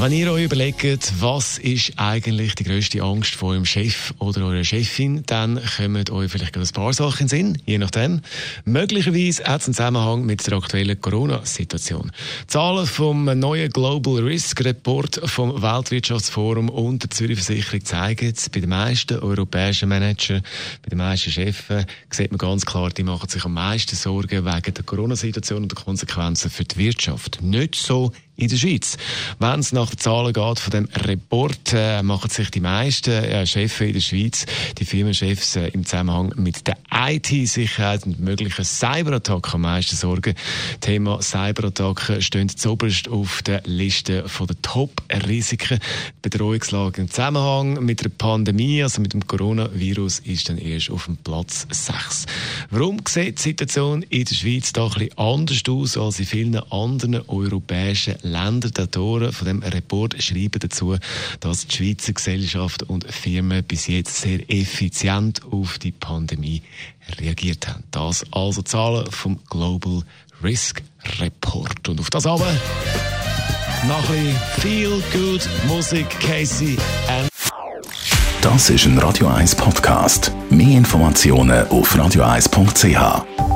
wenn ihr euch überlegt, was ist eigentlich die grösste Angst von eurem Chef oder eurer Chefin, dann kommen euch vielleicht ein paar Sachen in den Sinn, je nachdem. Möglicherweise hat es einen Zusammenhang mit der aktuellen Corona-Situation. Zahlen vom neuen Global Risk Report vom Weltwirtschaftsforum und der Zürich Versicherung zeigen, bei den meisten europäischen Managern, bei den meisten Chefs, sieht man ganz klar, die machen sich am meisten Sorgen wegen der Corona-Situation und der Konsequenzen für die Wirtschaft. Nicht so in der Schweiz. Wenn es nach den Zahlen geht von dem Report, äh, machen sich die meisten äh, Chefs in der Schweiz, die Firmenchefs äh, im Zusammenhang mit der IT-Sicherheit und möglichen Cyberattacken am meisten Sorgen. Thema Cyberattacken steht zuoberst auf der Liste der Top-Risiken. Bedrohungslage im Zusammenhang mit der Pandemie, also mit dem Coronavirus, ist dann erst auf dem Platz 6. Warum sieht die Situation in der Schweiz da ein bisschen anders aus als in vielen anderen europäischen Länder. Die Autoren von dem Report schreiben dazu, dass die Schweizer Gesellschaft und Firmen bis jetzt sehr effizient auf die Pandemie reagiert haben. Das also Zahlen vom Global Risk Report. Und auf das aber noch ein Feel Good Musik, Casey and Das ist ein Radio 1 Podcast. Mehr Informationen auf radio1.ch.